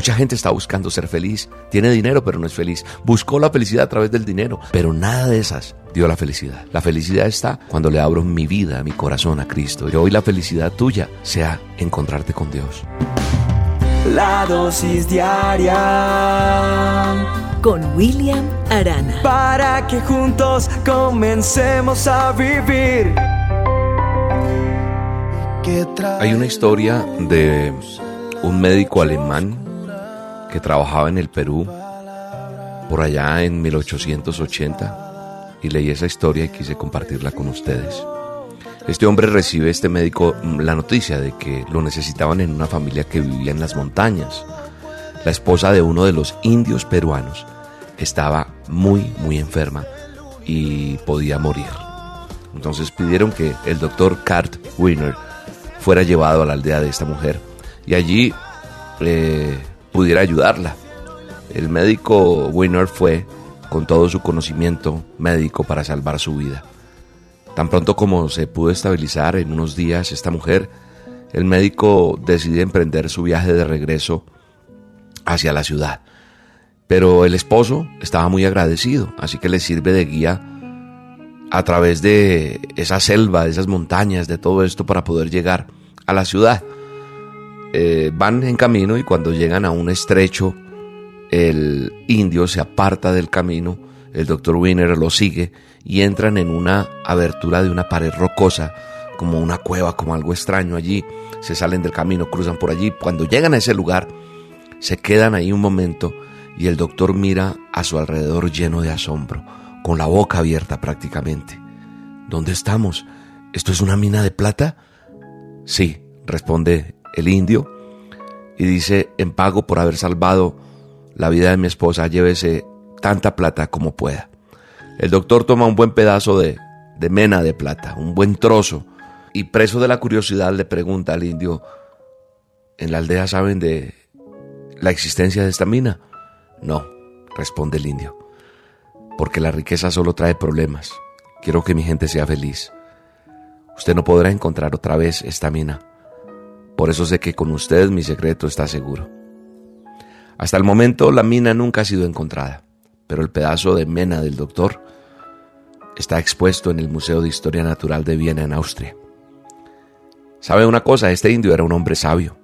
Mucha gente está buscando ser feliz, tiene dinero pero no es feliz, buscó la felicidad a través del dinero, pero nada de esas dio la felicidad. La felicidad está cuando le abro mi vida, mi corazón a Cristo. Y hoy la felicidad tuya sea encontrarte con Dios. La dosis diaria con William Arana. Para que juntos comencemos a vivir. Hay una historia de un médico alemán que trabajaba en el Perú por allá en 1880 y leí esa historia y quise compartirla con ustedes. Este hombre recibe, este médico, la noticia de que lo necesitaban en una familia que vivía en las montañas. La esposa de uno de los indios peruanos estaba muy, muy enferma y podía morir. Entonces pidieron que el doctor Kurt Wiener fuera llevado a la aldea de esta mujer y allí eh, pudiera ayudarla. El médico Winner fue con todo su conocimiento médico para salvar su vida. Tan pronto como se pudo estabilizar en unos días esta mujer, el médico decide emprender su viaje de regreso hacia la ciudad. Pero el esposo estaba muy agradecido, así que le sirve de guía a través de esa selva, de esas montañas, de todo esto para poder llegar a la ciudad. Eh, van en camino y cuando llegan a un estrecho, el indio se aparta del camino, el doctor Winner lo sigue y entran en una abertura de una pared rocosa, como una cueva, como algo extraño allí. Se salen del camino, cruzan por allí. Cuando llegan a ese lugar, se quedan ahí un momento y el doctor mira a su alrededor lleno de asombro, con la boca abierta prácticamente. ¿Dónde estamos? ¿Esto es una mina de plata? Sí, responde el indio y dice, en pago por haber salvado la vida de mi esposa, llévese tanta plata como pueda. El doctor toma un buen pedazo de, de mena de plata, un buen trozo, y preso de la curiosidad le pregunta al indio, ¿en la aldea saben de la existencia de esta mina? No, responde el indio, porque la riqueza solo trae problemas. Quiero que mi gente sea feliz. Usted no podrá encontrar otra vez esta mina. Por eso sé que con usted mi secreto está seguro. Hasta el momento la mina nunca ha sido encontrada, pero el pedazo de mena del doctor está expuesto en el Museo de Historia Natural de Viena en Austria. ¿Sabe una cosa? Este indio era un hombre sabio.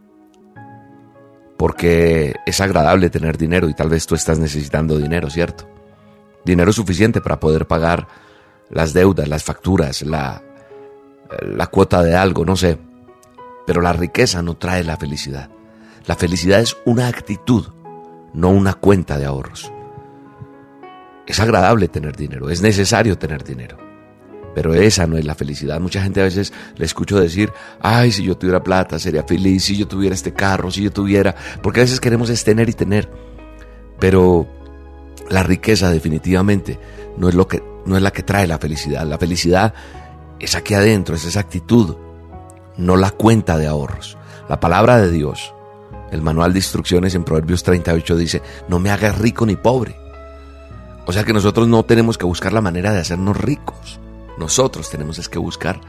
Porque es agradable tener dinero y tal vez tú estás necesitando dinero, ¿cierto? Dinero suficiente para poder pagar las deudas, las facturas, la, la cuota de algo, no sé. Pero la riqueza no trae la felicidad. La felicidad es una actitud, no una cuenta de ahorros. Es agradable tener dinero, es necesario tener dinero. Pero esa no es la felicidad. Mucha gente a veces le escucho decir, ay, si yo tuviera plata sería feliz, si yo tuviera este carro, si yo tuviera... Porque a veces queremos es tener y tener. Pero la riqueza definitivamente no es, lo que, no es la que trae la felicidad. La felicidad es aquí adentro, es esa actitud, no la cuenta de ahorros. La palabra de Dios, el manual de instrucciones en Proverbios 38 dice, no me hagas rico ni pobre. O sea que nosotros no tenemos que buscar la manera de hacernos ricos. Nosotros tenemos es que buscar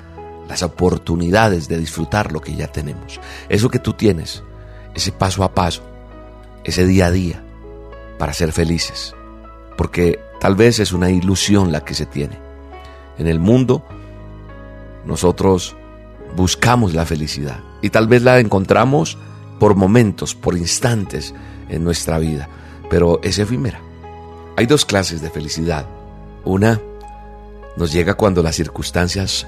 las oportunidades de disfrutar lo que ya tenemos. Eso que tú tienes, ese paso a paso, ese día a día, para ser felices. Porque tal vez es una ilusión la que se tiene. En el mundo nosotros buscamos la felicidad y tal vez la encontramos por momentos, por instantes en nuestra vida, pero es efímera. Hay dos clases de felicidad. Una nos llega cuando las circunstancias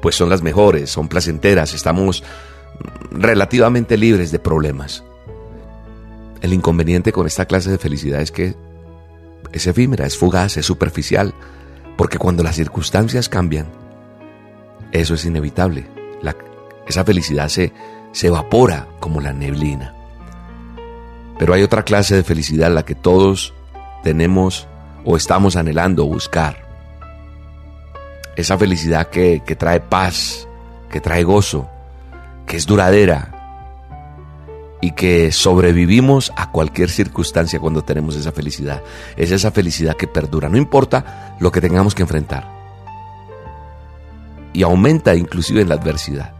pues son las mejores, son placenteras, estamos relativamente libres de problemas. El inconveniente con esta clase de felicidad es que es efímera, es fugaz, es superficial, porque cuando las circunstancias cambian, eso es inevitable. Esa felicidad se, se evapora como la neblina. Pero hay otra clase de felicidad, la que todos tenemos o estamos anhelando buscar. Esa felicidad que, que trae paz, que trae gozo, que es duradera y que sobrevivimos a cualquier circunstancia cuando tenemos esa felicidad. Es esa felicidad que perdura, no importa lo que tengamos que enfrentar y aumenta inclusive en la adversidad.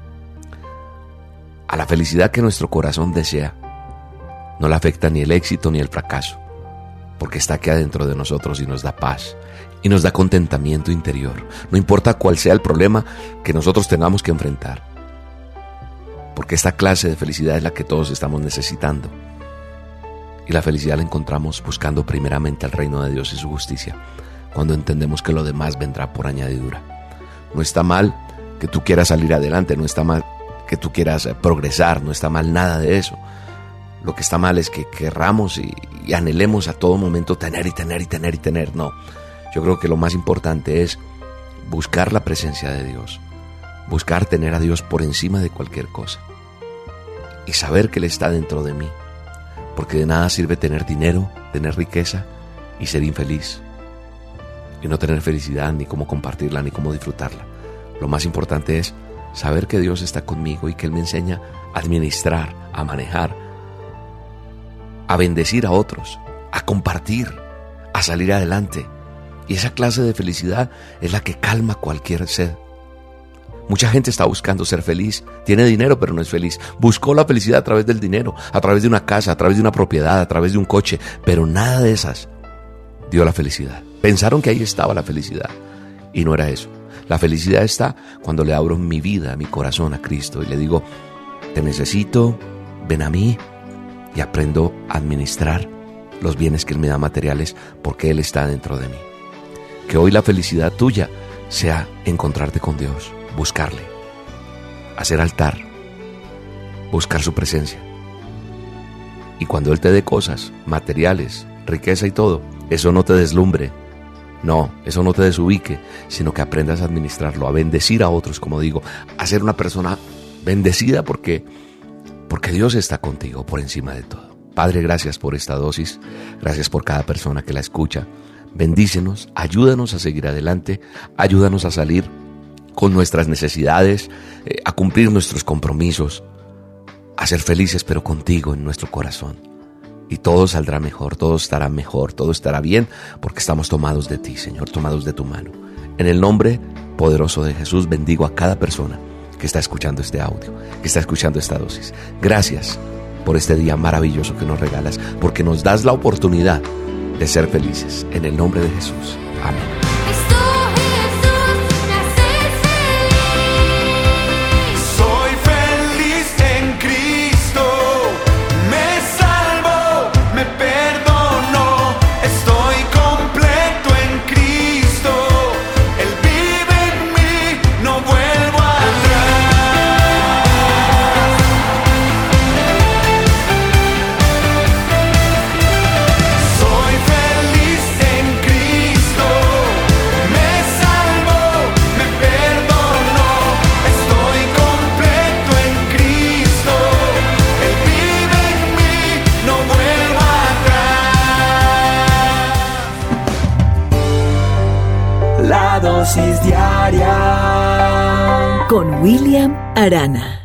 A la felicidad que nuestro corazón desea No la afecta ni el éxito ni el fracaso, porque está aquí adentro de nosotros y nos da paz y nos da contentamiento interior, no importa cuál sea el problema que nosotros tengamos que enfrentar, porque esta clase de felicidad es la que todos estamos necesitando. Y la felicidad la encontramos buscando primeramente el reino de Dios y su justicia, cuando entendemos que lo demás vendrá por añadidura. No está mal que tú quieras salir adelante, no está mal que tú quieras eh, progresar, no está mal nada de eso. Lo que está mal es que querramos y, y anhelemos a todo momento tener y tener y tener y tener. No, yo creo que lo más importante es buscar la presencia de Dios, buscar tener a Dios por encima de cualquier cosa y saber que Él está dentro de mí porque de nada sirve tener dinero, tener riqueza y ser infeliz. Y no tener felicidad, ni cómo compartirla, ni cómo disfrutarla. Lo más importante es saber que Dios está conmigo y que Él me enseña a administrar, a manejar, a bendecir a otros, a compartir, a salir adelante. Y esa clase de felicidad es la que calma cualquier sed. Mucha gente está buscando ser feliz, tiene dinero pero no es feliz. Buscó la felicidad a través del dinero, a través de una casa, a través de una propiedad, a través de un coche, pero nada de esas dio la felicidad. Pensaron que ahí estaba la felicidad y no era eso. La felicidad está cuando le abro mi vida, mi corazón a Cristo y le digo, te necesito, ven a mí y aprendo a administrar los bienes que Él me da materiales porque Él está dentro de mí. Que hoy la felicidad tuya sea encontrarte con Dios buscarle, hacer altar, buscar su presencia. Y cuando Él te dé cosas, materiales, riqueza y todo, eso no te deslumbre, no, eso no te desubique, sino que aprendas a administrarlo, a bendecir a otros, como digo, a ser una persona bendecida porque, porque Dios está contigo por encima de todo. Padre, gracias por esta dosis, gracias por cada persona que la escucha. Bendícenos, ayúdanos a seguir adelante, ayúdanos a salir con nuestras necesidades, eh, a cumplir nuestros compromisos, a ser felices pero contigo en nuestro corazón. Y todo saldrá mejor, todo estará mejor, todo estará bien porque estamos tomados de ti, Señor, tomados de tu mano. En el nombre poderoso de Jesús bendigo a cada persona que está escuchando este audio, que está escuchando esta dosis. Gracias por este día maravilloso que nos regalas, porque nos das la oportunidad de ser felices. En el nombre de Jesús. Amén. Con William Arana.